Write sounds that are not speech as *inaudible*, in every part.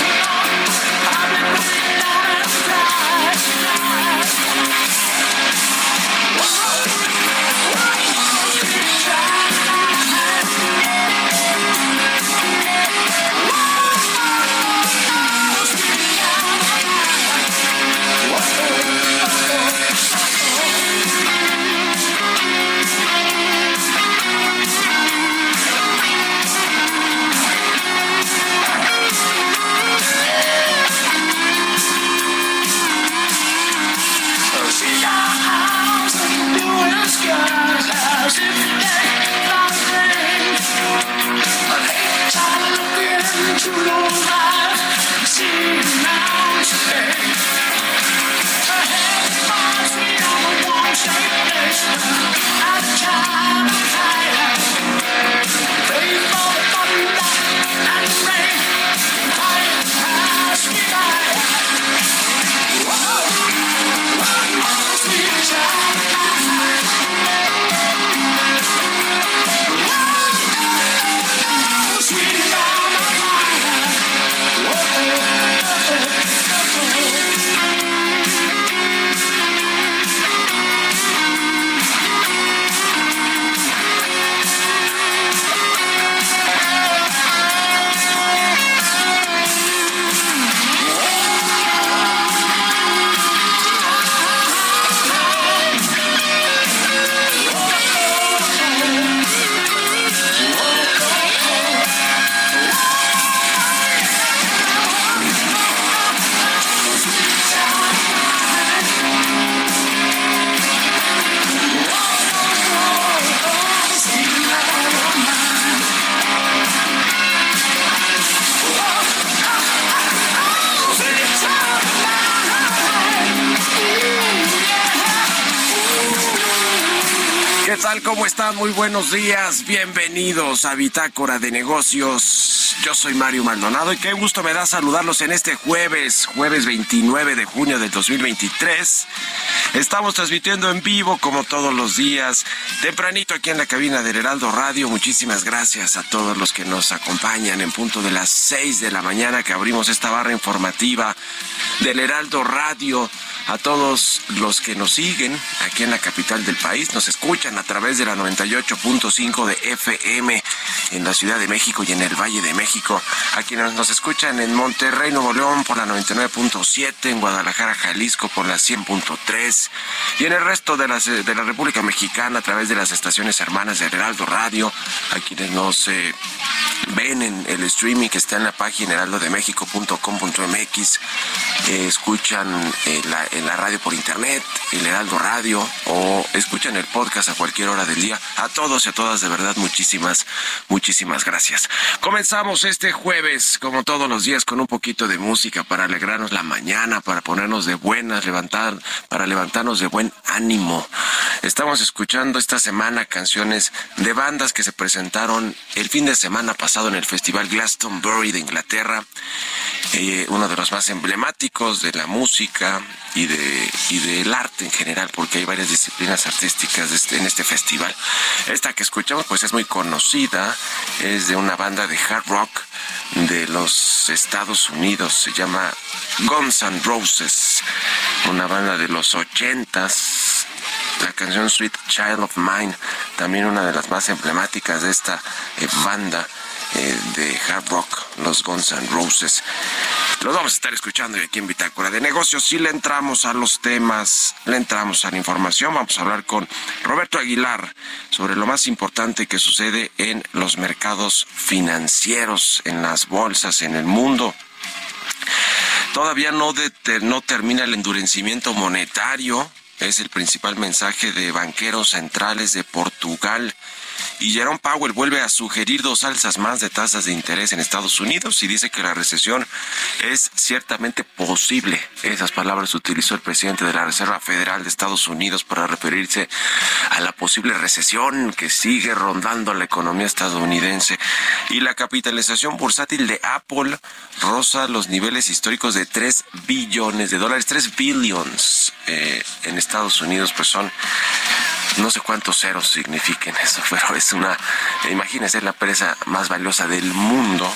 Yeah. ¿Cómo están? Muy buenos días. Bienvenidos a Bitácora de Negocios. Yo soy Mario Maldonado y qué gusto me da saludarlos en este jueves, jueves 29 de junio del 2023. Estamos transmitiendo en vivo como todos los días, tempranito aquí en la cabina del Heraldo Radio. Muchísimas gracias a todos los que nos acompañan en punto de las 6 de la mañana que abrimos esta barra informativa del Heraldo Radio a todos los que nos siguen aquí en la capital del país, nos escuchan a través de la 98.5 de FM en la Ciudad de México y en el Valle de México, a quienes nos escuchan en Monterrey, Nuevo León por la 99.7, en Guadalajara, Jalisco por la 100.3 y en el resto de, las, de la República Mexicana a través de las estaciones hermanas de Heraldo Radio, a quienes nos eh, ven en el streaming que está en la página heraldodemexico.com.mx, eh, escuchan eh, la en la radio por internet, el Heraldo Radio o escuchan el podcast a cualquier hora del día. A todos y a todas, de verdad, muchísimas, muchísimas gracias. Comenzamos este jueves, como todos los días, con un poquito de música para alegrarnos la mañana, para ponernos de buenas, levantar, para de buen ánimo. Estamos escuchando esta semana canciones de bandas que se presentaron el fin de semana pasado en el Festival Glastonbury de Inglaterra eh, uno de los más emblemáticos de la música y de y del arte en general, porque hay varias disciplinas artísticas este, en este festival. Esta que escuchamos, pues es muy conocida, es de una banda de hard rock de los Estados Unidos, se llama Guns N' Roses, una banda de los ochentas. La canción Sweet Child of Mine, también una de las más emblemáticas de esta eh, banda eh, de hard rock, los Guns N' Roses. Los vamos a estar escuchando aquí en Bitácora de Negocios. Si le entramos a los temas, le entramos a la información, vamos a hablar con Roberto Aguilar sobre lo más importante que sucede en los mercados financieros, en las bolsas, en el mundo. Todavía no, no termina el endurecimiento monetario, es el principal mensaje de banqueros centrales de Portugal y Jerome Powell vuelve a sugerir dos alzas más de tasas de interés en Estados Unidos y dice que la recesión es ciertamente posible. Esas palabras utilizó el presidente de la Reserva Federal de Estados Unidos para referirse a la posible recesión que sigue rondando la economía estadounidense. Y la capitalización bursátil de Apple roza los niveles históricos de 3 billones de dólares, 3 billions eh, en Estados Unidos, pues son no sé cuántos ceros signifiquen eso, *laughs* pero es una, imagínense, la empresa más valiosa del mundo.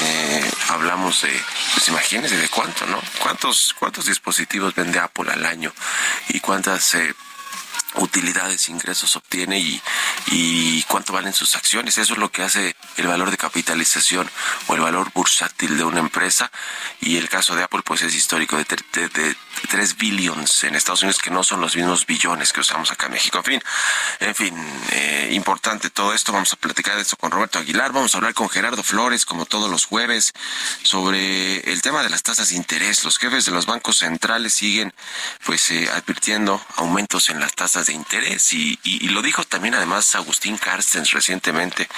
Eh, hablamos de, pues imagínense de cuánto, ¿no? ¿Cuántos, cuántos dispositivos vende Apple al año y cuántas eh, utilidades, ingresos obtiene y, y cuánto valen sus acciones. Eso es lo que hace el valor de capitalización o el valor bursátil de una empresa. Y el caso de Apple, pues es histórico de, de, 3 billions en Estados Unidos, que no son los mismos billones que usamos acá en México. En fin, en fin, eh, importante todo esto. Vamos a platicar de esto con Roberto Aguilar. Vamos a hablar con Gerardo Flores, como todos los jueves, sobre el tema de las tasas de interés. Los jefes de los bancos centrales siguen, pues, eh, advirtiendo aumentos en las tasas interés y, y, lo dijo también además Agustín Carstens recientemente,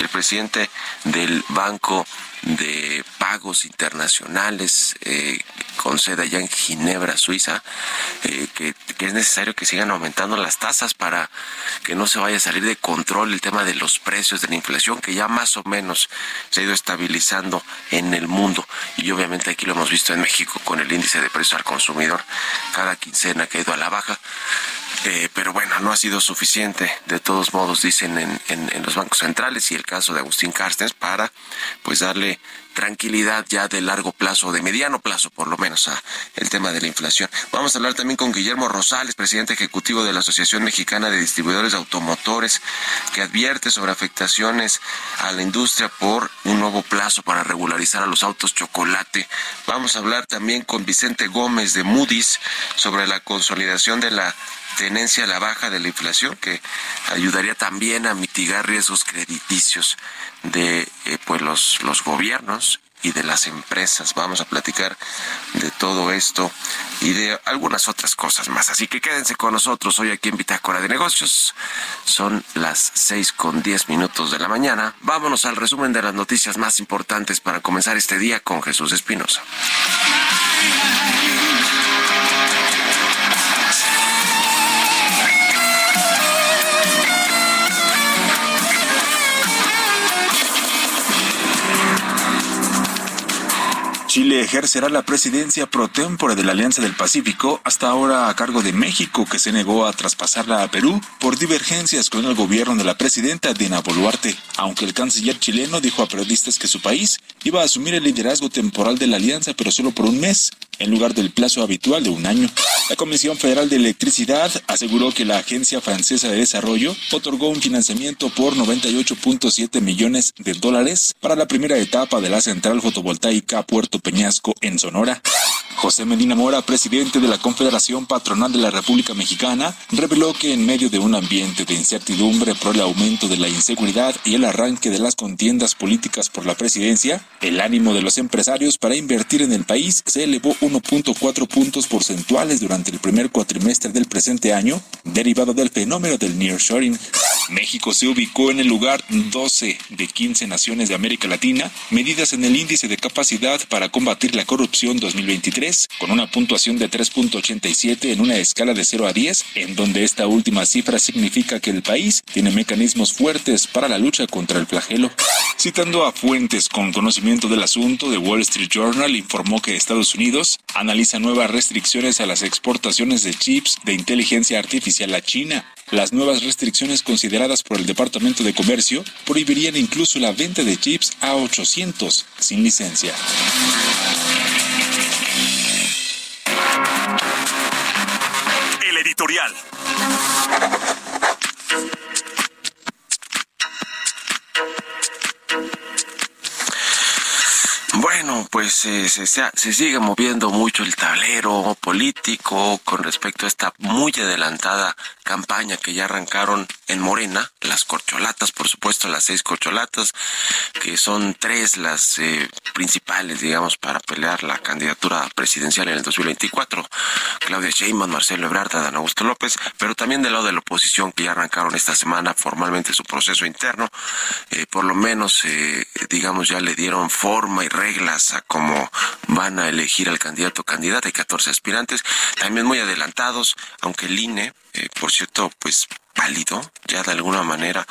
el presidente del Banco de Pagos Internacionales eh, con sede allá en Ginebra, Suiza, eh, que, que, es necesario que sigan aumentando las tasas para que no se vaya a salir de control el tema de los precios de la inflación, que ya más o menos se ha ido estabilizando en el mundo. Y obviamente aquí lo hemos visto en México con el índice de precios al consumidor, cada quincena que ha ido a la baja. Eh, pero bueno, no ha sido suficiente, de todos modos, dicen en, en, los bancos centrales y el caso de Agustín Carstens para pues darle tranquilidad ya de largo plazo, de mediano plazo por lo menos, a el tema de la inflación. Vamos a hablar también con Guillermo Rosales, presidente ejecutivo de la Asociación Mexicana de Distribuidores de Automotores, que advierte sobre afectaciones a la industria por un nuevo plazo para regularizar a los autos chocolate. Vamos a hablar también con Vicente Gómez de Moody's sobre la consolidación de la tenencia a la baja de la inflación que ayudaría también a mitigar riesgos crediticios de eh, pues los, los gobiernos y de las empresas. Vamos a platicar de todo esto y de algunas otras cosas más. Así que quédense con nosotros hoy aquí en Bitácora de Negocios. Son las seis con diez minutos de la mañana. Vámonos al resumen de las noticias más importantes para comenzar este día con Jesús Espinosa. Chile ejercerá la presidencia pro tempore de la Alianza del Pacífico, hasta ahora a cargo de México, que se negó a traspasarla a Perú por divergencias con el gobierno de la presidenta Dina Boluarte, aunque el canciller chileno dijo a periodistas que su país iba a asumir el liderazgo temporal de la alianza, pero solo por un mes, en lugar del plazo habitual de un año. La Comisión Federal de Electricidad aseguró que la Agencia Francesa de Desarrollo otorgó un financiamiento por 98.7 millones de dólares para la primera etapa de la central fotovoltaica Puerto Peñasco en Sonora. José Medina Mora, presidente de la Confederación Patronal de la República Mexicana, reveló que en medio de un ambiente de incertidumbre por el aumento de la inseguridad y el arranque de las contiendas políticas por la presidencia, el ánimo de los empresarios para invertir en el país se elevó 1.4 puntos porcentuales durante el primer cuatrimestre del presente año, derivado del fenómeno del nearshoring. México se ubicó en el lugar 12 de 15 naciones de América Latina, medidas en el índice de capacidad para combatir la corrupción 2023, con una puntuación de 3.87 en una escala de 0 a 10, en donde esta última cifra significa que el país tiene mecanismos fuertes para la lucha contra el flagelo. Citando a fuentes con conocimiento del asunto, The Wall Street Journal informó que Estados Unidos analiza nuevas restricciones a las exportaciones de chips de inteligencia artificial a China. Las nuevas restricciones consideradas por el Departamento de Comercio prohibirían incluso la venta de chips a 800 sin licencia. El editorial. Pues eh, se, sigue moviendo mucho el tablero político con respecto a esta muy adelantada campaña que ya arrancaron en Morena, las corcholatas, por supuesto, las seis corcholatas, que son tres las eh, principales, digamos, para pelear la candidatura presidencial en el 2024. Claudia Sheinbaum, Marcelo Ebrard, Dan Augusto López, pero también del lado de la oposición que ya arrancaron esta semana formalmente su proceso interno, eh, por lo menos, digamos, ya le dieron forma y reglas a cómo van a elegir al candidato o candidata. Hay 14 aspirantes, también muy adelantados, aunque el INE, eh, por cierto, pues válido ya de alguna manera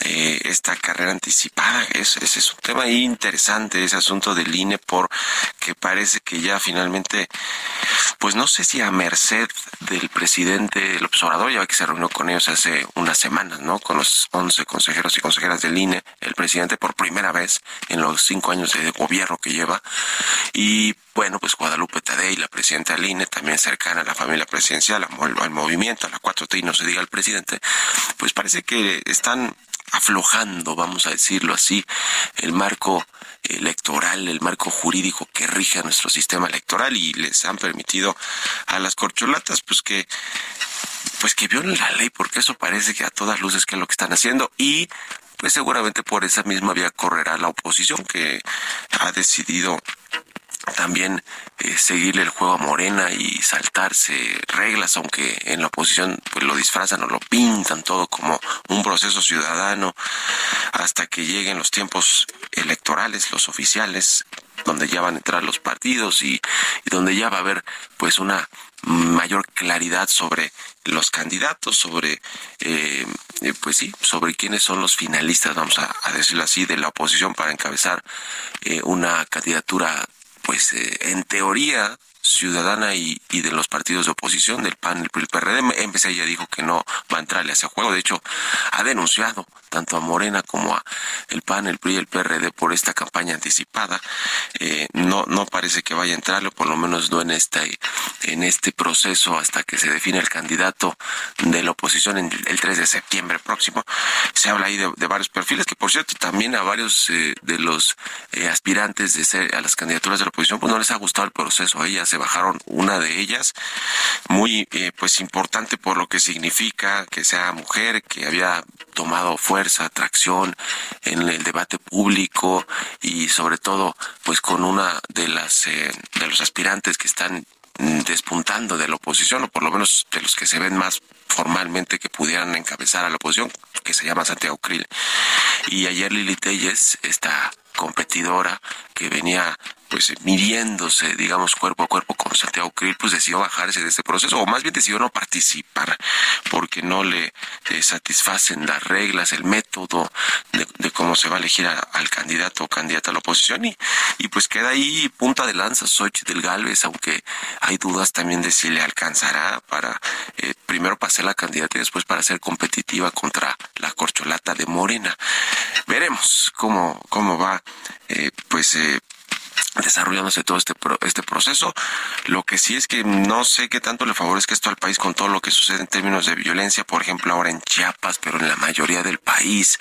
eh, esta carrera anticipada. Ese es un tema interesante, ese asunto del INE, porque parece que ya finalmente, pues no sé si a merced del presidente el observador, ya que se reunió con ellos hace unas semanas, ¿no? Con los 11 consejeros y consejeras del INE, el presidente por primera vez en los cinco años de gobierno que lleva. Y bueno, pues Guadalupe Tadei, la presidenta del INE, también cercana a la familia presidencial, al movimiento, a la 4T y no se diga el presidente, pues parece que están aflojando, vamos a decirlo así, el marco electoral, el marco jurídico que rige a nuestro sistema electoral y les han permitido a las corcholatas pues que pues que violen la ley porque eso parece que a todas luces que es lo que están haciendo y pues seguramente por esa misma vía correrá la oposición que ha decidido también eh, seguirle el juego a Morena y saltarse reglas, aunque en la oposición pues lo disfrazan o lo pintan todo como un proceso ciudadano hasta que lleguen los tiempos electorales, los oficiales, donde ya van a entrar los partidos y, donde ya va a haber pues una mayor claridad sobre los candidatos, sobre, eh, pues sí, sobre quiénes son los finalistas, vamos a, decirlo así, de la oposición para encabezar eh, una candidatura pues eh, en teoría ciudadana y, de los partidos de oposición, del PAN, el, el PRD. MPC ya dijo que no va a entrarle a ese juego. De hecho, ha denunciado tanto a Morena como a el PAN, el PRI y el PRD por esta campaña anticipada. Eh, no, no parece que vaya a entrarle, por lo menos no en este, en este proceso hasta que se define el candidato de la oposición en el 3 de septiembre próximo. Se habla ahí de, varios perfiles, que por cierto también a varios eh, de los eh, aspirantes de ser a las candidaturas de la oposición, pues no les ha gustado el proceso. Ellas bajaron una de ellas, muy pues importante por lo que significa que sea mujer, que había tomado fuerza, atracción en el debate público y sobre todo pues con una de las eh, de los aspirantes que están despuntando de la oposición o por lo menos de los que se ven más formalmente que pudieran encabezar a la oposición que se llama Santiago Krill. Y ayer Lili Telles esta competidora que venía pues midiéndose, digamos, cuerpo a cuerpo con Santiago Krill, pues decidió bajarse de este proceso, o más bien decidió no participar, porque no le eh, satisfacen las reglas, el método de, cómo se va a elegir al candidato o candidata a la oposición, y, y pues queda ahí punta de lanza del Galvez, aunque hay dudas también de si le alcanzará para eh, primero pasar la candidata y después para ser competitiva contra la corcholata de Morena. Veremos cómo, cómo va, eh, pues, eh, desarrollándose todo este este proceso. Lo que sí es que no sé qué tanto le favorezca esto al país con todo lo que sucede en términos de violencia, por ejemplo, ahora en Chiapas, pero en la mayoría del país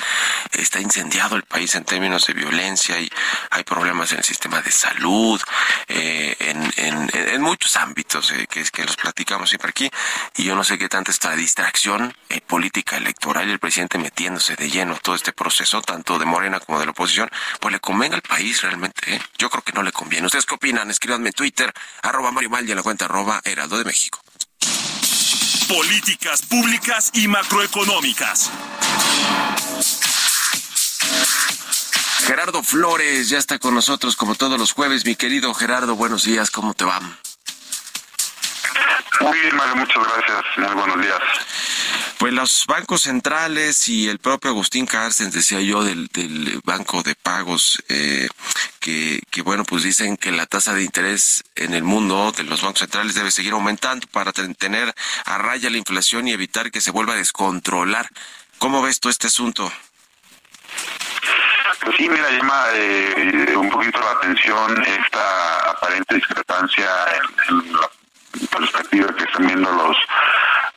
está incendiado el país en términos de violencia y hay problemas en el sistema de salud, eh, en, muchos ámbitos eh, que, que los platicamos siempre aquí y yo no sé qué tanto esta distracción eh, política electoral y el presidente metiéndose de lleno todo este proceso, tanto de Morena como de la oposición, pues le convenga al país realmente. Yo creo que no le conviene. ¿Ustedes qué opinan? Escríbanme en Twitter, arroba Mario Mal y en la cuenta arroba Heraldo de México. Políticas públicas y macroeconómicas. Gerardo Flores ya está con nosotros como todos los jueves. Mi querido Gerardo, buenos días, ¿cómo te va? Muy bien, Mario, muchas gracias. Muy buenos días. Pues los bancos centrales y el propio Agustín Carstens, decía yo, del, Banco de Pagos, eh, que, bueno, pues dicen que la tasa de interés en el mundo de los bancos centrales debe seguir aumentando para tener a raya la inflación y evitar que se vuelva a descontrolar. ¿Cómo ves tú este asunto? Sí, mira, llama eh, un poquito la atención esta aparente discrepancia en, la perspectiva que están viendo los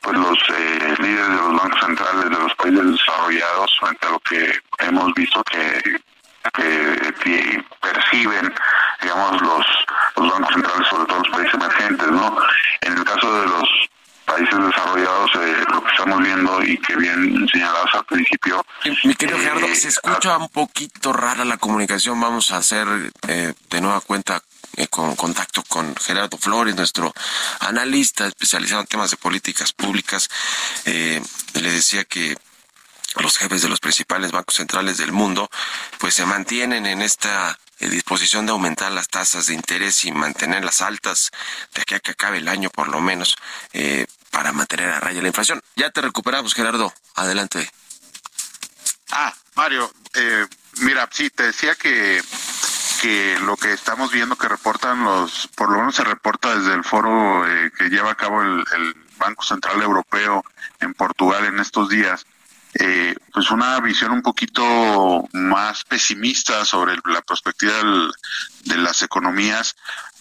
pues los eh, líderes de los bancos centrales de los países desarrollados frente a lo que hemos visto que, que, perciben digamos los, los bancos centrales sobre todo los países emergentes no en el caso de los países desarrollados eh, lo que estamos viendo y que bien señalados al principio. Mi querido eh, Gerardo, se escucha un poquito rara la comunicación. Vamos a hacer eh, de nueva cuenta con contacto con Gerardo Flores, nuestro analista especializado en temas de políticas públicas. le decía que los jefes de los principales bancos centrales del mundo pues se mantienen en esta disposición de aumentar las tasas de interés y mantenerlas altas de aquí a que acabe el año por lo menos eh, para mantener a raya la inflación. Ya te recuperamos, Gerardo. Adelante. Ah, Mario, eh, mira, sí, te decía que que lo que estamos viendo que reportan los, por lo menos se reporta desde el foro eh, que lleva a cabo el, Banco Central Europeo en Portugal en estos días, eh, pues una visión un poquito más pesimista sobre la perspectiva de las economías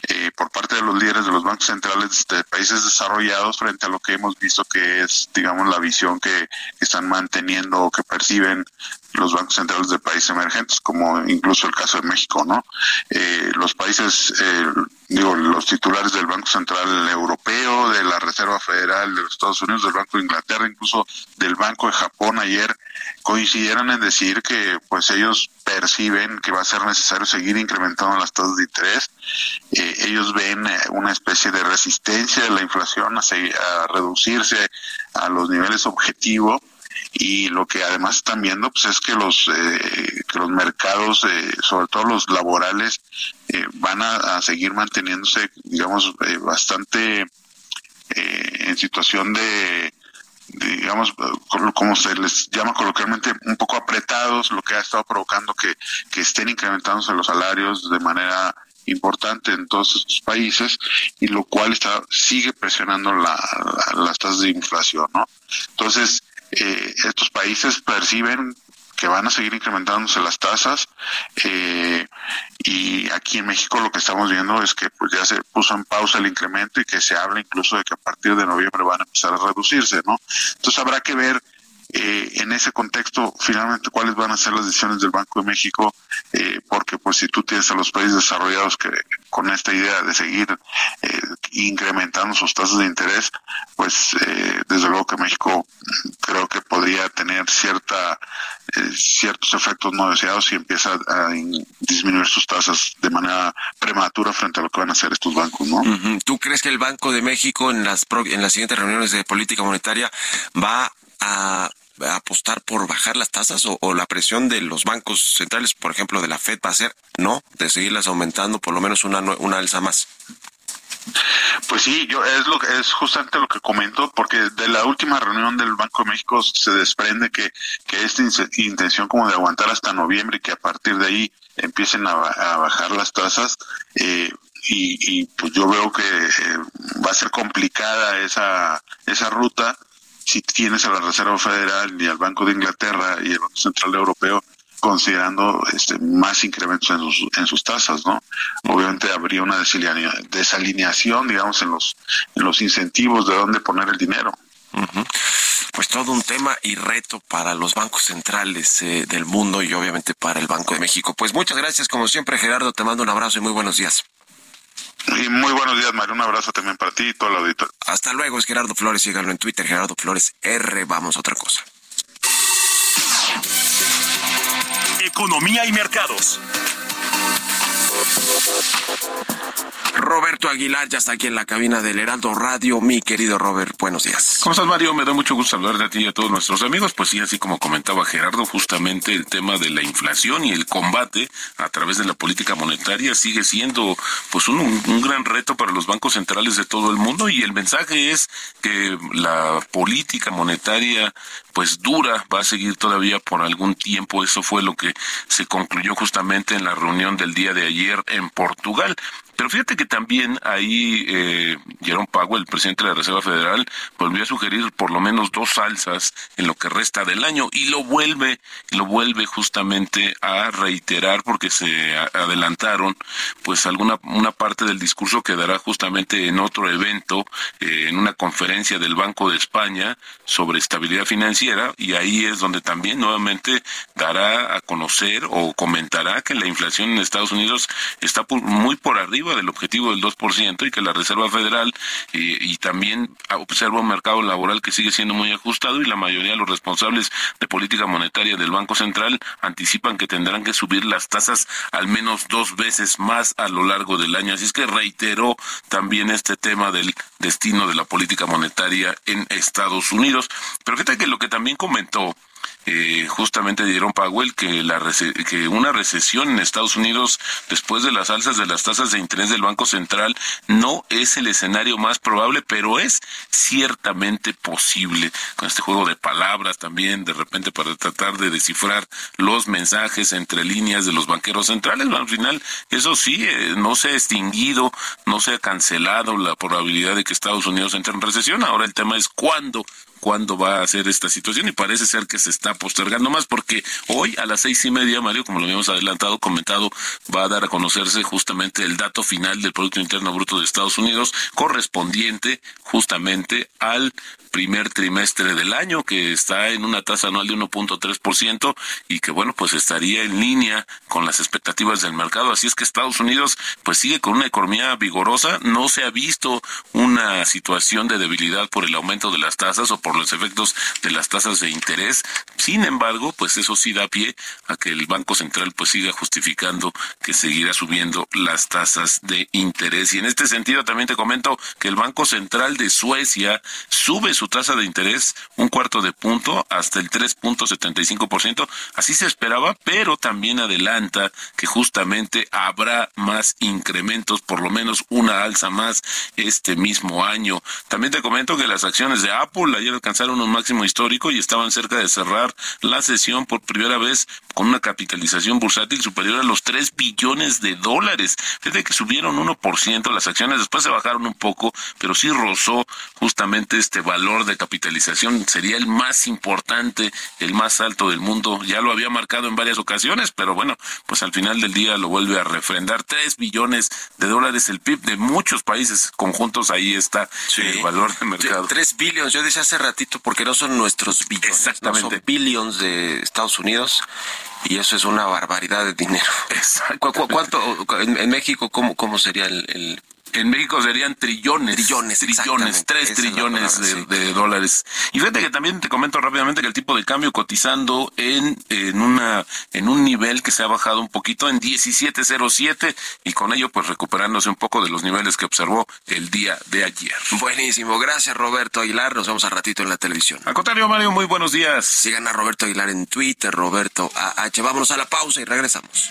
eh, por parte de los líderes de los bancos centrales de países desarrollados frente a lo que hemos visto que es, digamos, la visión que están manteniendo o que perciben los bancos centrales de países emergentes, como incluso el caso de México, ¿no? Eh, los países, eh, digo, los titulares del Banco Central Europeo, de la Reserva Federal de los Estados Unidos, del Banco de Inglaterra, incluso del Banco de Japón ayer, coincidieron en decir que, pues, ellos perciben que va a ser necesario seguir incrementando las tasas de interés. Eh, ellos ven una especie de resistencia de la inflación a, a reducirse a los niveles objetivos y lo que además están viendo pues es que los eh, que los mercados eh, sobre todo los laborales eh, van a, seguir manteniéndose digamos bastante en situación de, digamos como se les llama coloquialmente un poco apretados lo que ha estado provocando que, que estén incrementándose los salarios de manera importante en todos estos países y lo cual está sigue presionando la, las tasas de inflación no entonces eh, estos países perciben que van a seguir incrementándose las tasas eh, y aquí en México lo que estamos viendo es que pues ya se puso en pausa el incremento y que se habla incluso de que a partir de noviembre van a empezar a reducirse, ¿no? Entonces habrá que ver eh, en ese contexto finalmente cuáles van a ser las decisiones del Banco de México, eh, porque pues si tú tienes a los países desarrollados que con esta idea de seguir eh, incrementando sus tasas de interés, pues desde luego que México creo que podría tener cierta ciertos efectos no deseados si empieza a disminuir sus tasas de manera prematura frente a lo que van a hacer estos bancos, ¿no? ¿Tú crees que el Banco de México en las en las siguientes reuniones de política monetaria va a apostar por bajar las tasas o, la presión de los bancos centrales, por ejemplo, de la Fed va a ser no, de seguirlas aumentando por lo menos una, una alza más. Pues sí, yo es lo es justamente lo que comento, porque de la última reunión del Banco de México se desprende que, que esta intención como de aguantar hasta noviembre y que a partir de ahí empiecen a, bajar las tasas, eh, y, pues yo veo que eh, va a ser complicada esa, esa ruta si tienes a la Reserva Federal y al Banco de Inglaterra y el Banco Central Europeo considerando este, más incrementos en sus, en sus tasas, ¿no? Obviamente habría una desalineación, digamos, en los, en los incentivos de dónde poner el dinero. Pues todo un tema y reto para los bancos centrales eh, del mundo y obviamente para el Banco de México. Pues muchas gracias, como siempre, Gerardo, te mando un abrazo y muy buenos días. Y muy buenos días, Mario. Un abrazo también para ti y todo el auditorio. Hasta luego, es Gerardo Flores. Síganlo en Twitter, Gerardo Flores R. Vamos a otra cosa. Economía y mercados. Roberto Aguilar ya está aquí en la cabina del Heraldo Radio. Mi querido Robert, buenos días. ¿Cómo estás, Mario? Me da mucho gusto hablar de ti y a todos nuestros amigos. Pues sí, así como comentaba Gerardo, justamente el tema de la inflación y el combate a través de la política monetaria sigue siendo pues un, un gran reto para los bancos centrales de todo el mundo y el mensaje es que la política monetaria pues dura, va a seguir todavía por algún tiempo. Eso fue lo que se concluyó justamente en la reunión del día de ayer en Portugal. Pero fíjate que también ahí eh, Jerome Powell, el presidente de la Reserva Federal, volvió a sugerir por lo menos dos alzas en lo que resta del año y lo vuelve, lo vuelve justamente a reiterar porque se adelantaron pues alguna una parte del discurso quedará justamente en otro evento, eh, en una conferencia del Banco de España sobre estabilidad financiera y ahí es donde también nuevamente dará a conocer o comentará que la inflación en Estados Unidos está muy por arriba del objetivo del 2% y que la Reserva Federal y también observa un mercado laboral que sigue siendo muy ajustado y la mayoría de los responsables de política monetaria del Banco Central anticipan que tendrán que subir las tasas al menos dos veces más a lo largo del año. Así es que reiteró también este tema del destino de la política monetaria en Estados Unidos. Pero fíjate que lo que también comentó eh, justamente dieron Powell que, la que una recesión en Estados Unidos después de las alzas de las tasas de interés del Banco Central no es el escenario más probable, pero es ciertamente posible. Con este juego de palabras también, de repente para tratar de descifrar los mensajes entre líneas de los banqueros centrales. Al final, eso sí, eh, no se ha extinguido, no se ha cancelado la probabilidad de que Estados Unidos entre en recesión. Ahora el tema es cuándo cuándo va a ser esta situación y parece ser que se está postergando más porque hoy a las seis y media, Mario, como lo habíamos adelantado, comentado, va a dar a conocerse justamente el dato final del Producto Interno Bruto de Estados Unidos correspondiente justamente al primer trimestre del año, que está en una tasa anual de 1.3% y que, bueno, pues estaría en línea con las expectativas del mercado. Así es que Estados Unidos, pues sigue con una economía vigorosa. No se ha visto una situación de debilidad por el aumento de las tasas o por los efectos de las tasas de interés. Sin embargo, pues eso sí da pie a que el Banco Central pues siga justificando que seguirá subiendo las tasas de interés. Y en este sentido también te comento que el Banco Central de Suecia sube su tasa de interés un cuarto de punto hasta el 3.75%. Así se esperaba, pero también adelanta que justamente habrá más incrementos, por lo menos una alza más este mismo año. También te comento que las acciones de Apple ayer alcanzaron un máximo histórico y estaban cerca de cerrar la sesión por primera vez con una capitalización bursátil superior a los 3 billones de dólares. Fíjate que subieron 1% las acciones, después se bajaron un poco, pero sí rozó justamente este valor de capitalización sería el más importante, el más alto del mundo. Ya lo había marcado en varias ocasiones, pero bueno, pues al final del día lo vuelve a refrendar. Tres billones de dólares el PIB de muchos países conjuntos, ahí está el valor de mercado. Tres billones, yo decía hace ratito, porque no son nuestros billones, Exactamente. son billions de Estados Unidos y eso es una barbaridad de dinero. *laughs* Exacto. ¿Cuánto en, México cómo, cómo sería el en México serían trillones. Trillones, trillones, tres trillones de, dólares. Y fíjate que también te comento rápidamente que el tipo de cambio cotizando en, en una, en un nivel que se ha bajado un poquito en 17.07 y con ello pues recuperándose un poco de los niveles que observó el día de ayer. Buenísimo, gracias Roberto Aguilar, nos vemos a ratito en la televisión. Al contrario, Mario, muy buenos días. Sigan a Roberto Aguilar en Twitter, Roberto AH. Vámonos a la pausa y regresamos.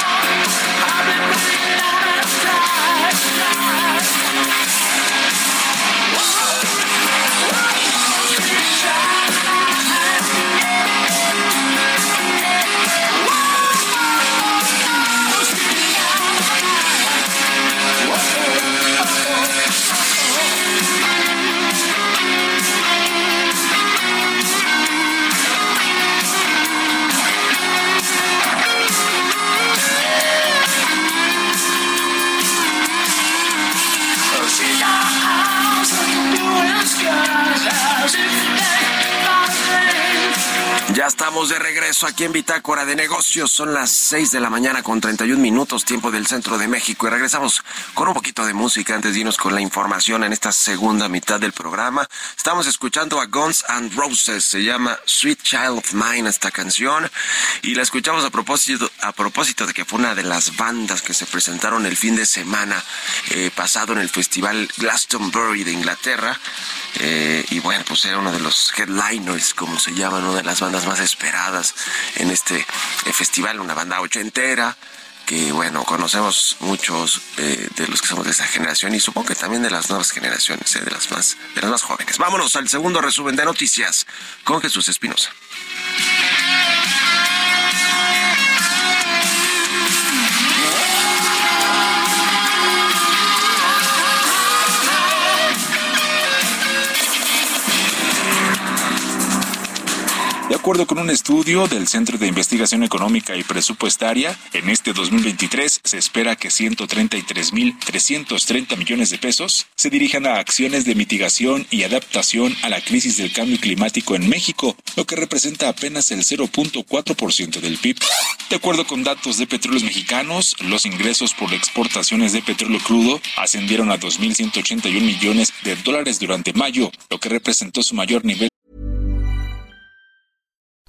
estamos de regreso aquí en Bitácora de Negocios. Son las 6 de la mañana con 31 minutos, tiempo del centro de México. Y regresamos con un poquito de música antes de irnos con la información en esta segunda mitad del programa. Estamos escuchando a Guns and Roses. Se llama Sweet Child of Mine esta canción. Y la escuchamos a propósito, a propósito de que fue una de las bandas que se presentaron el fin de semana eh, pasado en el Festival Glastonbury de Inglaterra. Eh, y bueno, pues era uno de los headliners, como se llaman, una de las bandas más esperadas en este eh, festival, una banda ochentera que bueno, conocemos muchos eh, de los que somos de esa generación y supongo que también de las nuevas generaciones, de las más de las más jóvenes. Vámonos al segundo resumen de noticias con Jesús Espinosa. De acuerdo con un estudio del Centro de Investigación Económica y Presupuestaria, en este 2023 se espera que 133.330 millones de pesos se dirijan a acciones de mitigación y adaptación a la crisis del cambio climático en México, lo que representa apenas el 0.4% del PIB. De acuerdo con datos de Petróleos Mexicanos, los ingresos por exportaciones de petróleo crudo ascendieron a 2.181 millones de dólares durante mayo, lo que representó su mayor nivel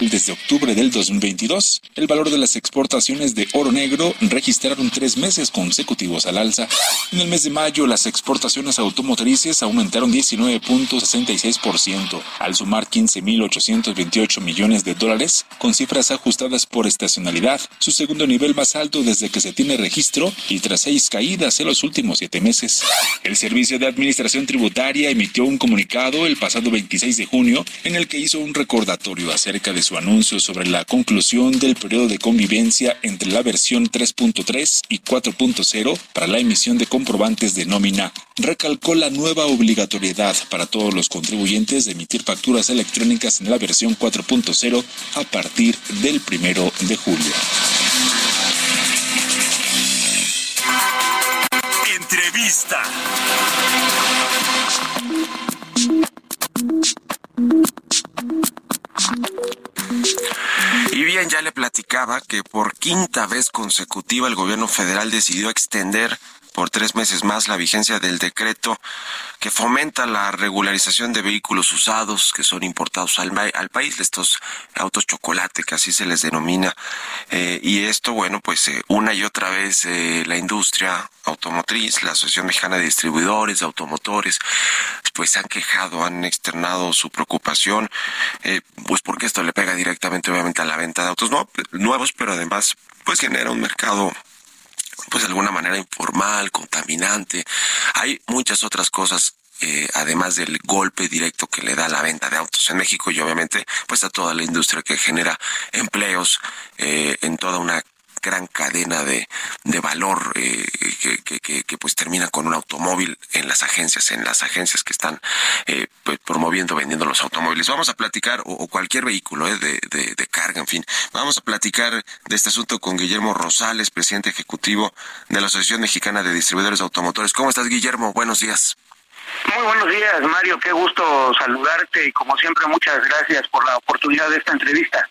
Desde octubre del 2022, el valor de las exportaciones de oro negro registraron tres meses consecutivos al alza. En el mes de mayo, las exportaciones automotrices aumentaron 19.66%, al sumar 15.828 millones de dólares, con cifras ajustadas por estacionalidad, su segundo nivel más alto desde que se tiene registro y tras seis caídas en los últimos siete meses. El Servicio de Administración Tributaria emitió un comunicado el pasado 26 de junio en el que hizo un recordatorio acerca de su anuncio sobre la conclusión del periodo de convivencia entre la versión 3.3 y 4.0 para la emisión de comprobantes de nómina, recalcó la nueva obligatoriedad para todos los contribuyentes de emitir facturas electrónicas en la versión 4.0 a partir del primero de julio. Entrevista. Ya le platicaba que por quinta vez consecutiva el gobierno federal decidió extender por tres meses más la vigencia del decreto que fomenta la regularización de vehículos usados que son importados al, al país, estos autos chocolate, que así se les denomina. Eh, y esto, bueno, pues eh, una y otra vez eh, la industria automotriz, la Asociación Mexicana de Distribuidores, de Automotores, pues han quejado, han externado su preocupación, pues porque esto le pega directamente obviamente a la venta de autos nuevos, pero además pues genera un mercado pues de alguna manera informal, contaminante. Hay muchas otras cosas eh, además del golpe directo que le da la venta de autos en México y obviamente pues a toda la industria que genera empleos eh, en toda una gran cadena de, de valor eh, que, que, que, pues termina con un automóvil en las agencias, en las agencias que están eh, pues, promoviendo, vendiendo los automóviles. Vamos a platicar, o, cualquier vehículo eh, de, de, de, carga, en fin. Vamos a platicar de este asunto con Guillermo Rosales, presidente ejecutivo de la Asociación Mexicana de Distribuidores Automotores. ¿Cómo estás, Guillermo? Buenos días. Muy buenos días, Mario. Qué gusto saludarte y como siempre muchas gracias por la oportunidad de esta entrevista.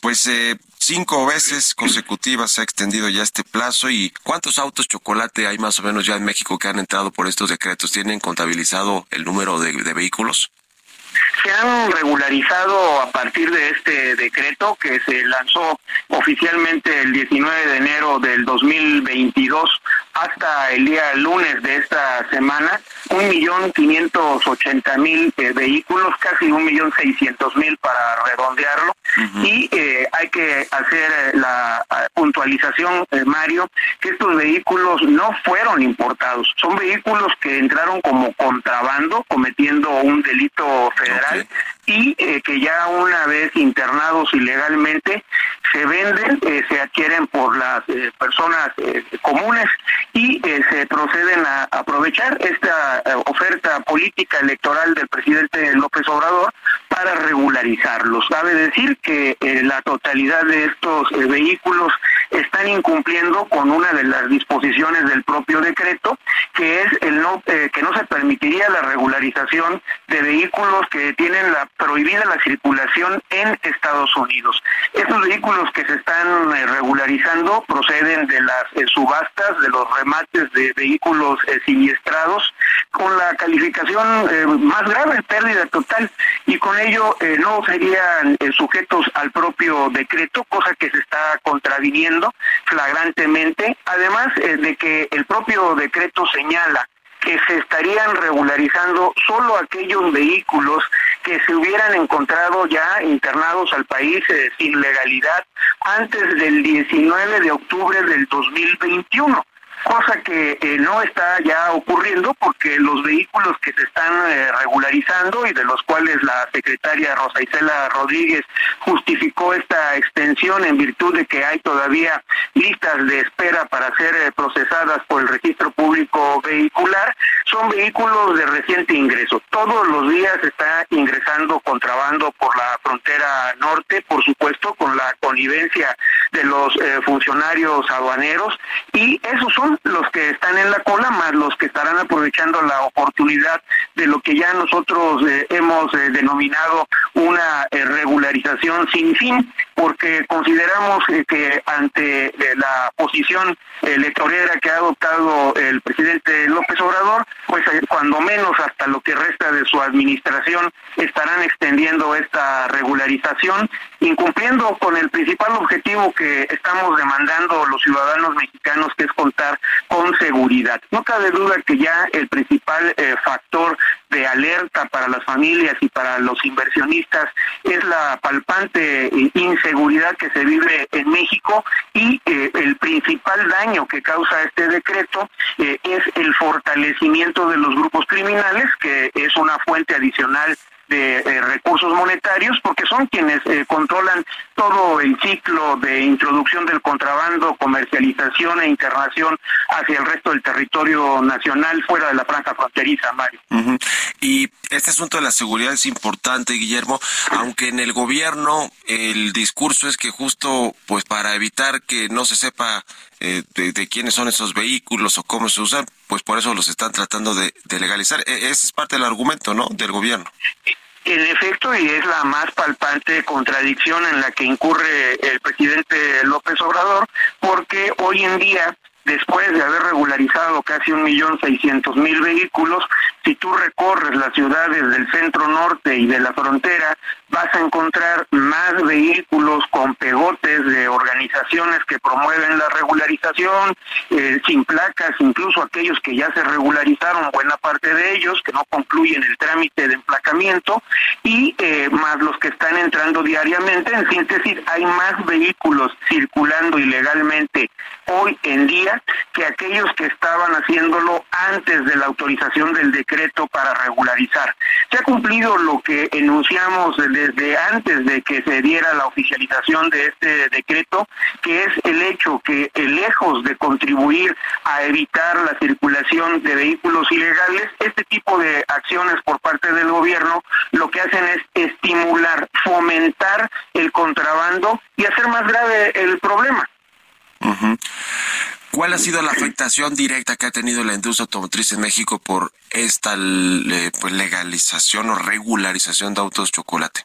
Pues eh, cinco veces consecutivas se ha extendido ya este plazo y ¿cuántos autos chocolate hay más o menos ya en México que han entrado por estos decretos? ¿Tienen contabilizado el número de, de vehículos? se han regularizado a partir de este decreto que se lanzó oficialmente el 19 de enero del 2022 hasta el día lunes de esta semana, un millón quinientos ochenta mil eh, vehículos, casi un millón seiscientos mil para redondearlo, y eh, hay que hacer eh, la puntualización, Mario, que estos vehículos no fueron importados, son vehículos que entraron como contrabando, cometiendo un delito federal y que ya una vez internados ilegalmente se venden, se adquieren por las personas comunes y se proceden a aprovechar esta oferta política electoral del presidente López Obrador para regularizarlos. Cabe decir que eh, la totalidad de estos eh, vehículos están incumpliendo con una de las disposiciones del propio decreto, que es el no eh, que no se permitiría la regularización de vehículos que tienen la prohibida la circulación en Estados Unidos. Estos vehículos que se están regularizando proceden de las subastas, de los remates de vehículos siniestrados, con la calificación más grave, pérdida total, y con eh, no serían eh, sujetos al propio decreto, cosa que se está contraviniendo flagrantemente, además eh, de que el propio decreto señala que se estarían regularizando solo aquellos vehículos que se hubieran encontrado ya internados al país sin legalidad antes del 19 de octubre del 2021 cosa que eh, no está ya ocurriendo porque los vehículos que se están eh, regularizando y de los cuales la secretaria Rosa Isela Rodríguez justificó esta extensión en virtud de que hay todavía listas de espera para ser eh, procesadas por el registro público vehicular, son vehículos de reciente ingreso. Todos los días está ingresando contrabando por la frontera norte, por supuesto, con la connivencia de los funcionarios aduaneros y esos son los que están en la cola, más los que estarán aprovechando la oportunidad de lo que ya nosotros eh, hemos eh, denominado una eh, regularización sin fin, porque consideramos que ante la posición electorera que ha adoptado el presidente López Obrador, pues cuando menos hasta lo que resta de su administración estarán extendiendo esta regularización, incumpliendo con el principal objetivo que estamos demandando los ciudadanos mexicanos, que es contar con seguridad. No cabe duda que ya el principal eh, factor de alerta para las familias y para los inversionistas es la palpante eh, inseguridad que se vive en México y eh, el principal daño que causa este decreto es el fortalecimiento de los grupos criminales, que es una fuente adicional de eh, recursos monetarios porque son quienes eh, controlan todo el ciclo de introducción del contrabando, comercialización e internación hacia el resto del territorio nacional fuera de la franja fronteriza, Mario. Y este asunto de la seguridad es importante, Guillermo, aunque en el gobierno el discurso es que justo pues para evitar que no se sepa eh, de, quiénes son esos vehículos o cómo se usan, pues por eso los están tratando de, legalizar. E, ese es parte del argumento, ¿no? Del gobierno. En efecto, y es la más palpante contradicción en la que incurre el presidente López Obrador, porque hoy en día después de haber regularizado casi un millón seiscientos mil vehículos, si tú recorres las ciudades del centro norte y de la frontera, vas a encontrar más vehículos con pegotes de organizaciones que promueven la regularización, eh, sin placas, incluso aquellos que ya se regularizaron, buena parte de ellos, que no concluyen el trámite de emplacamiento, y eh, más los que están entrando diariamente. En síntesis, hay más vehículos circulando ilegalmente hoy en día que aquellos que estaban haciéndolo antes de la autorización del decreto para regularizar. Se ha cumplido lo que enunciamos desde antes de que se diera la oficialización de este decreto, que es el hecho que eh, lejos de contribuir a evitar la circulación de vehículos ilegales, este tipo de acciones por parte del gobierno lo que hacen es estimular, fomentar el contrabando y hacer más grave el problema. ¿Cuál ha sido la afectación directa que ha tenido la industria automotriz en México por esta pues, legalización o regularización de autos chocolate?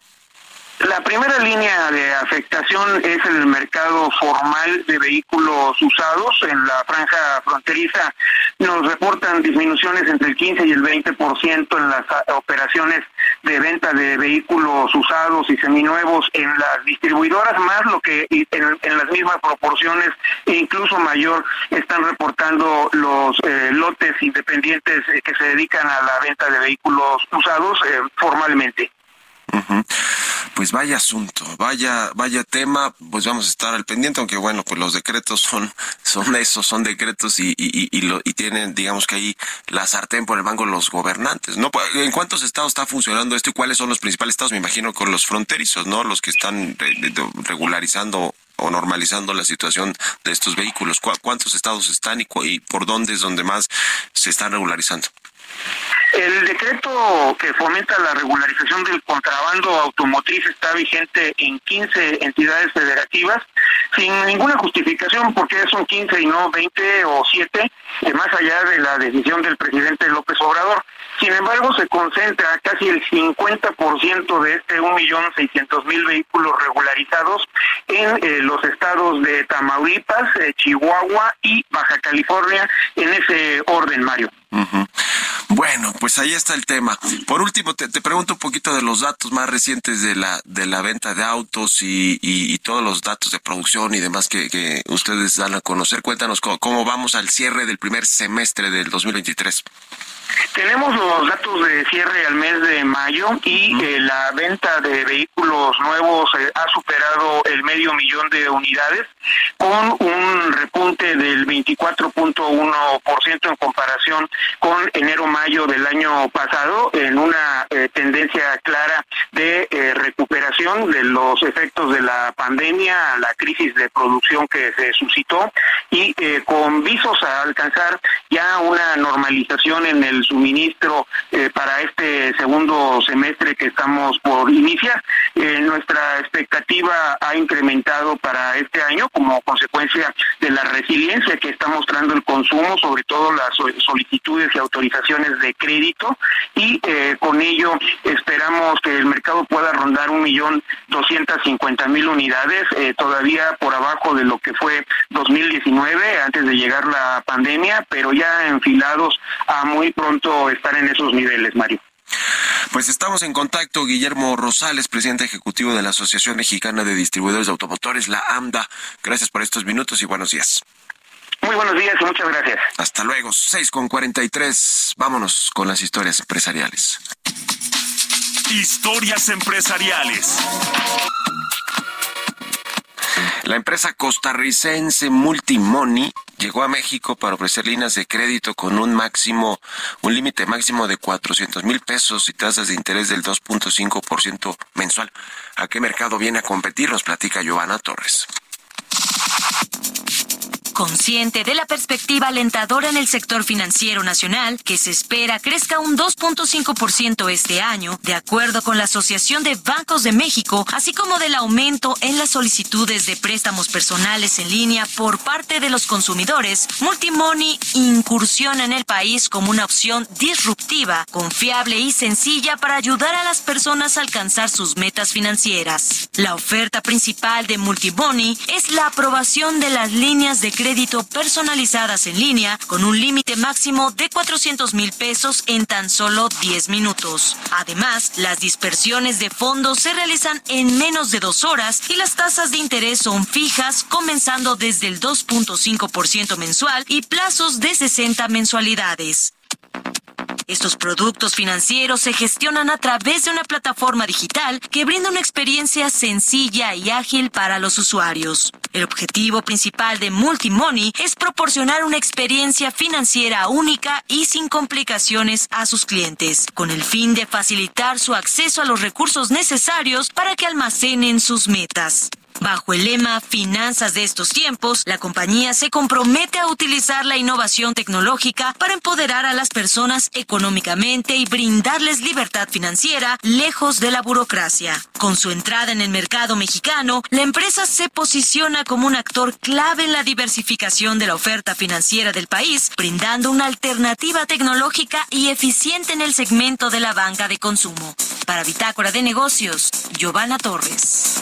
La primera línea de afectación es el mercado formal de vehículos usados. En la franja fronteriza nos reportan disminuciones entre el 15 y el 20% en las operaciones de venta de vehículos usados y seminuevos en las distribuidoras, más lo que en, las mismas proporciones e incluso mayor están reportando los eh, lotes independientes eh, que se dedican a la venta de vehículos usados eh, formalmente. Pues vaya asunto, vaya, vaya tema, pues vamos a estar al pendiente, aunque bueno, pues los decretos son, son esos, son decretos y, y, lo, y tienen, digamos que ahí la sartén por el banco los gobernantes, ¿no? Pues, ¿En cuántos estados está funcionando esto y cuáles son los principales estados? Me imagino con los fronterizos, ¿no? Los que están regularizando o normalizando la situación de estos vehículos. ¿Cuántos estados están y, y por dónde es donde más se están regularizando? El decreto que fomenta la regularización del contrabando automotriz está vigente en 15 entidades federativas sin ninguna justificación porque son 15 y no 20 o 7, más allá de la decisión del presidente López Obrador. Sin embargo, se concentra casi el 50% de este 1.600.000 vehículos regularizados en eh, los estados de Tamaulipas, eh, Chihuahua y Baja California, en ese orden, Mario. Bueno, pues ahí está el tema. Por último, te, pregunto un poquito de los datos más recientes de la de la venta de autos y, y, todos los datos de producción y demás que, que, ustedes dan a conocer. Cuéntanos cómo, cómo vamos al cierre del primer semestre del 2023. Tenemos los datos de cierre al mes de mayo y eh, la venta de vehículos nuevos eh, ha superado el medio millón de unidades con un repunte del 24.1% en comparación con enero-mayo del año pasado en una eh, tendencia clara de recuperación de los efectos de la pandemia, la crisis de producción que se suscitó y con visos a alcanzar ya una normalización en suministro eh, para este segundo semestre que estamos por iniciar. Eh, nuestra expectativa ha incrementado para este año como consecuencia de la resiliencia que está mostrando el consumo, sobre todo las solicitudes y autorizaciones de crédito y eh, con ello esperamos que el mercado pueda rondar un millón doscientas cincuenta mil unidades, todavía por abajo de lo que fue 2019 antes de llegar la pandemia, pero ya enfilados a muy pronto estar en esos niveles, Mario. Pues estamos en contacto, Guillermo Rosales, presidente ejecutivo de la Asociación Mexicana de Distribuidores de Automotores, la AMDA. Gracias por estos minutos y buenos días. Muy buenos días y muchas gracias. Hasta luego, 6 con 43. Vámonos con las historias empresariales. Historias empresariales. La empresa costarricense Multimoney llegó a México para ofrecer líneas de crédito con un máximo, un límite máximo de 400 mil pesos y tasas de interés del 2.5% mensual. ¿A qué mercado viene a competir? Nos platica Giovanna Torres. Consciente de la perspectiva alentadora en el sector financiero nacional, que se espera crezca un 2.5% este año, de acuerdo con la Asociación de Bancos de México, así como del aumento en las solicitudes de préstamos personales en línea por parte de los consumidores, Multimoney incursiona en el país como una opción disruptiva, confiable y sencilla para ayudar a las personas a alcanzar sus metas financieras. La oferta principal de Multimoney es la aprobación de las líneas de crédito personalizadas en línea con un límite máximo de 400 mil pesos en tan solo 10 minutos. Además, las dispersiones de fondos se realizan en menos de dos horas y las tasas de interés son fijas, comenzando desde el 2.5% mensual y plazos de 60 mensualidades. Estos productos financieros se gestionan a través de una plataforma digital que brinda una experiencia sencilla y ágil para los usuarios. El objetivo principal de Multimoney es proporcionar una experiencia financiera única y sin complicaciones a sus clientes, con el fin de facilitar su acceso a los recursos necesarios para que almacenen sus metas. Bajo el lema Finanzas de estos tiempos, la compañía se compromete a utilizar la innovación tecnológica para empoderar a las personas económicamente y brindarles libertad financiera lejos de la burocracia. Con su entrada en el mercado mexicano, la empresa se posiciona como un actor clave en la diversificación de la oferta financiera del país, brindando una alternativa tecnológica y eficiente en el segmento de la banca de consumo. Para Bitácora de Negocios, Giovanna Torres.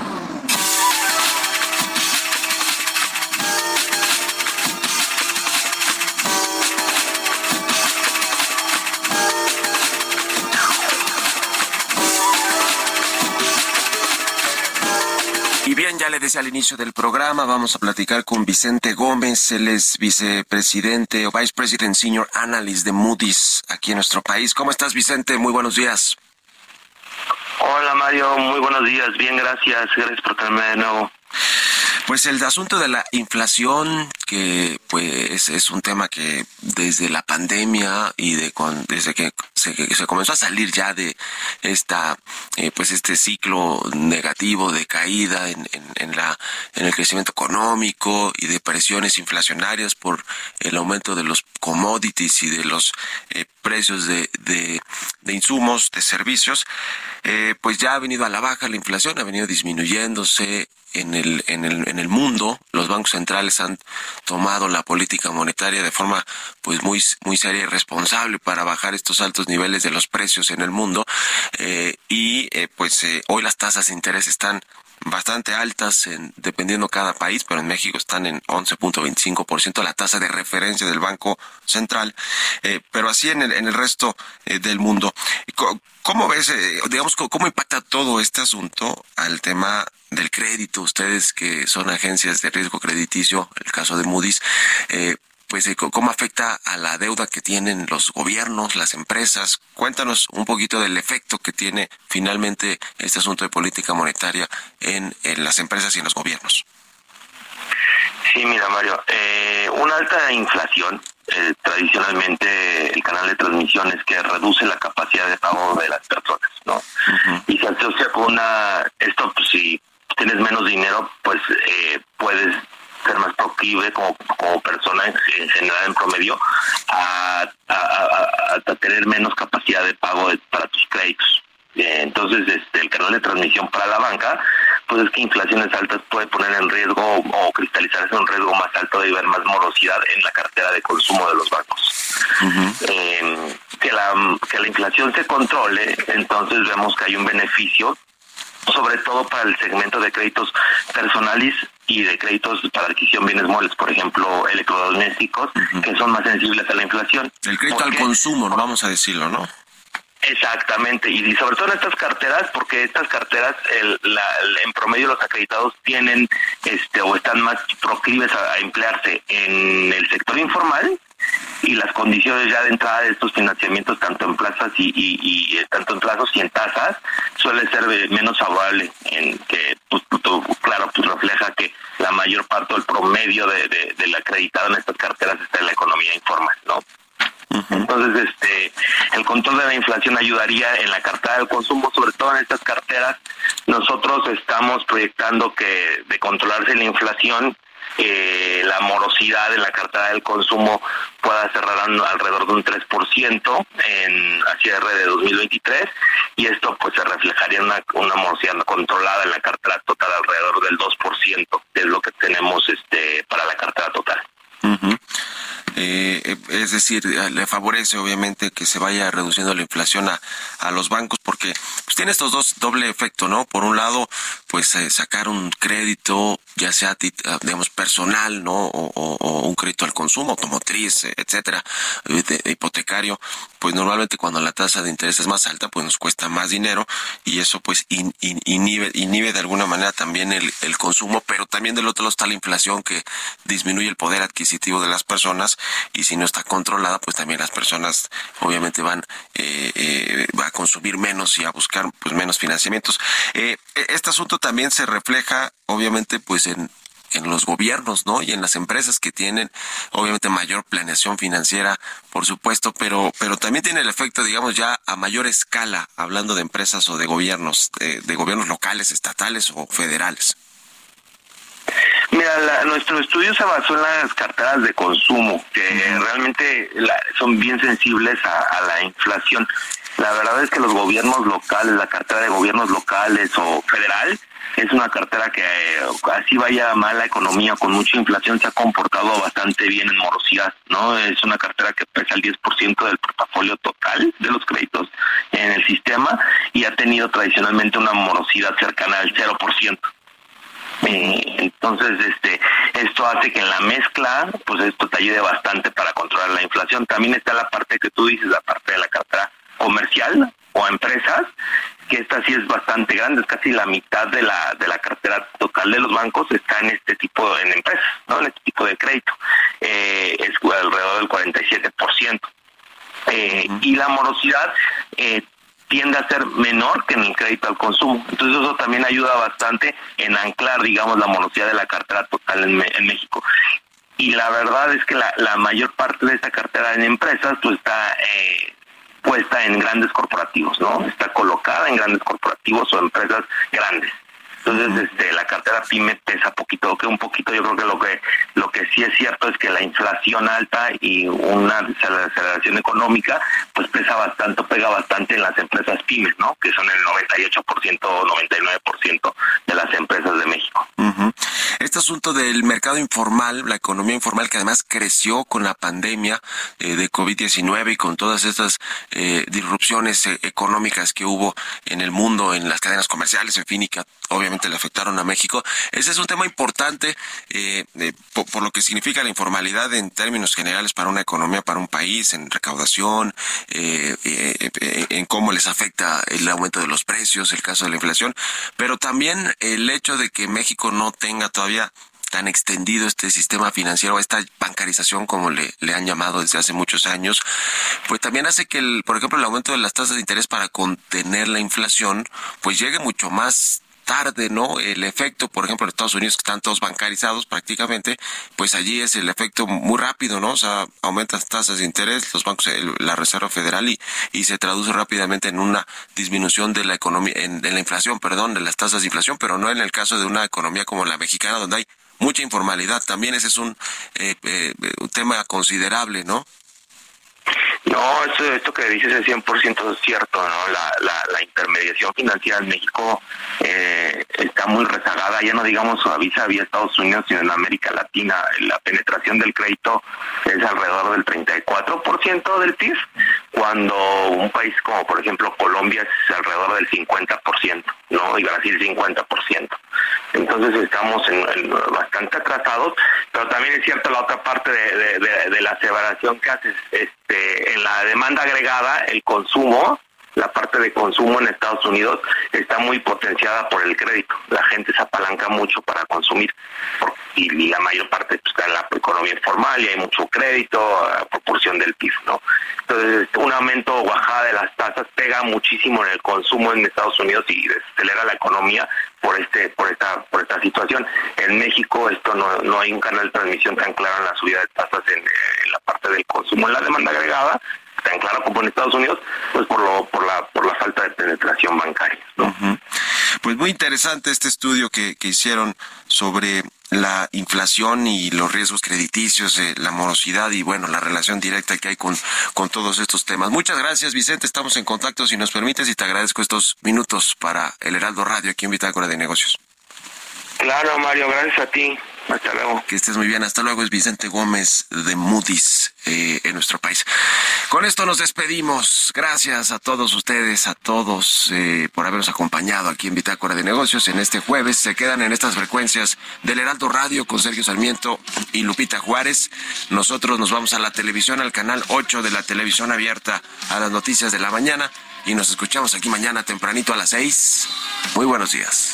Bien, ya le decía al inicio del programa, vamos a platicar con Vicente Gómez, él es vicepresidente o vice president senior analyst de Moody's aquí en nuestro país. ¿Cómo estás, Vicente? Muy buenos días. Hola, Mario. Muy buenos días. Bien, gracias. Gracias por tenerme de nuevo. Pues el asunto de la inflación, que pues es un tema que desde la pandemia y de desde que se, se, comenzó a salir ya de esta eh, pues este ciclo negativo de caída en, en, la en el crecimiento económico y de presiones inflacionarias por el aumento de los commodities y de los eh, precios de, de, de, insumos, de servicios, eh, pues ya ha venido a la baja la inflación, ha venido disminuyéndose en el, en el, en el mundo, los bancos centrales han tomado la política monetaria de forma pues muy, muy seria y responsable para bajar estos altos niveles de los precios en el mundo eh, y eh, pues eh, hoy las tasas de interés están bastante altas en, dependiendo cada país, pero en México están en 11.25% la tasa de referencia del Banco Central, pero así en el, en el resto del mundo. ¿Cómo, ves, digamos, cómo impacta todo este asunto al tema del crédito? Ustedes que son agencias de riesgo crediticio, el caso de Moody's, pues eh, cómo afecta a la deuda que tienen los gobiernos, las empresas. Cuéntanos un poquito del efecto que tiene finalmente este asunto de política monetaria en, las empresas y en los gobiernos. Sí, mira, Mario, eh, una alta inflación, eh, tradicionalmente el canal de transmisión es que reduce la capacidad de pago de las personas, ¿no? Y se asocia con una, esto pues, si tienes menos dinero, pues eh, puedes ser más proclive como, como persona en, general en promedio a, tener menos capacidad de pago para tus créditos. Eh, entonces, este, el canal de transmisión para la banca, pues es que inflaciones altas puede poner en riesgo o cristalizarse un riesgo más alto de ver más morosidad en la cartera de consumo de los bancos. Eh, que, la, que la inflación se controle, entonces vemos que hay un beneficio sobre todo para el segmento de créditos personales y de créditos para adquisición bienes muebles, por ejemplo, electrodomésticos, que son más sensibles a la inflación. El crédito al consumo, vamos a decirlo, ¿no? Exactamente, y sobre todo en estas carteras, porque estas carteras, el, la, en promedio los acreditados tienen este o están más proclives a emplearse en el sector informal y las condiciones ya de entrada de estos financiamientos tanto en plazas y, y, eh, tanto en plazos y en tasas suele ser menos favorable en que pues, claro pues refleja que la mayor parte del promedio de, del acreditado en estas carteras está en la economía informal no entonces, este, el control de la inflación ayudaría en la cartera del consumo, sobre todo en estas carteras. Nosotros estamos proyectando que de controlarse la inflación, eh, la morosidad en la cartera del consumo pueda cerrar alrededor de un 3% en cierre de 2023 y esto pues se reflejaría en una, una morosidad controlada en la cartera total alrededor del 2% de lo que tenemos este para la cartera total. Eh, es decir, le favorece obviamente que se vaya reduciendo la inflación a, a los bancos porque pues, tiene estos dos doble efecto, ¿no? Por un lado, pues eh, sacar un crédito, ya sea ah, digamos personal, ¿no? O, un crédito al consumo, automotriz, etcétera, hipotecario, pues normalmente cuando la tasa de interés es más alta, pues nos cuesta más dinero y eso pues inhibe, inhibe de alguna manera también el, el consumo, pero también del otro lado está la inflación que disminuye el poder adquisitivo de las personas y si no está controlada, pues también las personas obviamente van eh, eh, a consumir menos y a buscar pues menos financiamientos. Eh, este asunto también se refleja obviamente pues en en los gobiernos, ¿no? Y en las empresas que tienen, obviamente, mayor planeación financiera, por supuesto, pero, pero también tiene el efecto, digamos, ya a mayor escala, hablando de empresas o de gobiernos, de gobiernos locales, estatales o federales. Mira, nuestro estudio se basó en las carteras de consumo, que realmente son bien sensibles a, la inflación. La verdad es que los gobiernos locales, la cartera de gobiernos locales o federal, es una cartera que eh, así vaya mal la economía con mucha inflación se ha comportado bastante bien en morosidad, ¿no? Es una cartera que pesa el 10% del portafolio total de los créditos en el sistema y ha tenido tradicionalmente una morosidad cercana al 0%. Eh, entonces, este, esto hace que en la mezcla, pues esto te ayude bastante para controlar la inflación. También está la parte que tú dices, la parte de la cartera comercial o empresas, que esta sí es bastante grande, es casi la mitad de la de la cartera total de los bancos está en este tipo en empresas, ¿no? En este tipo de crédito. Eh, es alrededor del 47%. Eh, Y la morosidad eh, tiende a ser menor que en el crédito al consumo. Entonces eso también ayuda bastante en anclar, digamos, la morosidad de la cartera total en, en México y la verdad es que la, la, mayor parte de esta cartera en empresas pues está eh, puesta en grandes corporativos, ¿no? Está colocada en grandes corporativos o empresas grandes. Entonces, este, la cartera pyme pesa poquito, que un poquito. Yo creo que lo que lo que sí es cierto es que la inflación alta y una desaceleración económica, pues pesa bastante, pega bastante en las empresas pymes, ¿no? Que son el 98% o 99% de las empresas de México. Este asunto del mercado informal, la economía informal que además creció con la pandemia eh, de COVID-19 y con todas estas eh, disrupciones eh, económicas que hubo en el mundo, en las cadenas comerciales, en fin, y que obviamente le afectaron a México. Ese es un tema importante eh, por, por, lo que significa la informalidad en términos generales para una economía, para un país, en recaudación, eh, eh, en cómo les afecta el aumento de los precios, el caso de la inflación, pero también el hecho de que México no tenga todavía tan extendido este sistema financiero, esta bancarización como le, le, han llamado desde hace muchos años, pues también hace que, el, por ejemplo, el aumento de las tasas de interés para contener la inflación, pues llegue mucho más tarde, ¿no? El efecto, por ejemplo, en Estados Unidos, que están todos bancarizados prácticamente, pues allí es el efecto muy rápido, ¿no? O sea, aumentan tasas de interés, los bancos, la Reserva Federal, y, y se traduce rápidamente en una disminución de la economía, en, de la inflación, perdón, de las tasas de inflación, pero no en el caso de una economía como la mexicana, donde hay mucha informalidad. También ese es un, eh, eh, tema considerable, ¿no? No, esto, esto que dices es 100% cierto, ¿no? La, la, la, intermediación financiera en México eh, está muy rezagada, ya no digamos avisa vía Estados Unidos, sino en América Latina. La penetración del crédito es alrededor del 34% del PIB, cuando un país como por ejemplo Colombia es alrededor del 50%, ¿no? Y Brasil 50%. Entonces estamos en, bastante atrasados, pero también es cierto la otra parte de, de, de, de la aseveración que haces, este, en la demanda agregada, el consumo, la parte de consumo en Estados Unidos está muy potenciada por el crédito. La gente se apalanca mucho para consumir y la mayor parte pues, está en la economía informal y hay mucho crédito a proporción del PIB, ¿no? Entonces, un aumento o bajada de las tasas pega muchísimo en el consumo en Estados Unidos y desacelera la economía por este por esta por esta situación. En México esto no, no hay un canal de transmisión tan claro en la subida de tasas en, en la parte del consumo en la demanda agregada tan claro como en Estados Unidos, pues por lo por la por la falta de penetración bancaria. ¿no? Uh -huh. Pues muy interesante este estudio que, que hicieron sobre la inflación y los riesgos crediticios, eh, la morosidad y bueno, la relación directa que hay con, con todos estos temas. Muchas gracias, Vicente. Estamos en contacto, si nos permites, y te agradezco estos minutos para el Heraldo Radio aquí en Bitácora de Negocios. Claro, Mario, gracias a ti. Hasta luego. Que estés muy bien. Hasta luego. Es Vicente Gómez de Moody's eh, en nuestro país. Con esto nos despedimos. Gracias a todos ustedes, a todos eh, por habernos acompañado aquí en Bitácora de Negocios en este jueves. Se quedan en estas frecuencias del Heraldo Radio con Sergio Sarmiento y Lupita Juárez. Nosotros nos vamos a la televisión, al canal 8 de la televisión abierta a las noticias de la mañana y nos escuchamos aquí mañana tempranito a las 6. Muy buenos días.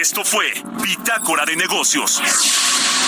Esto fue Bitácora de Negocios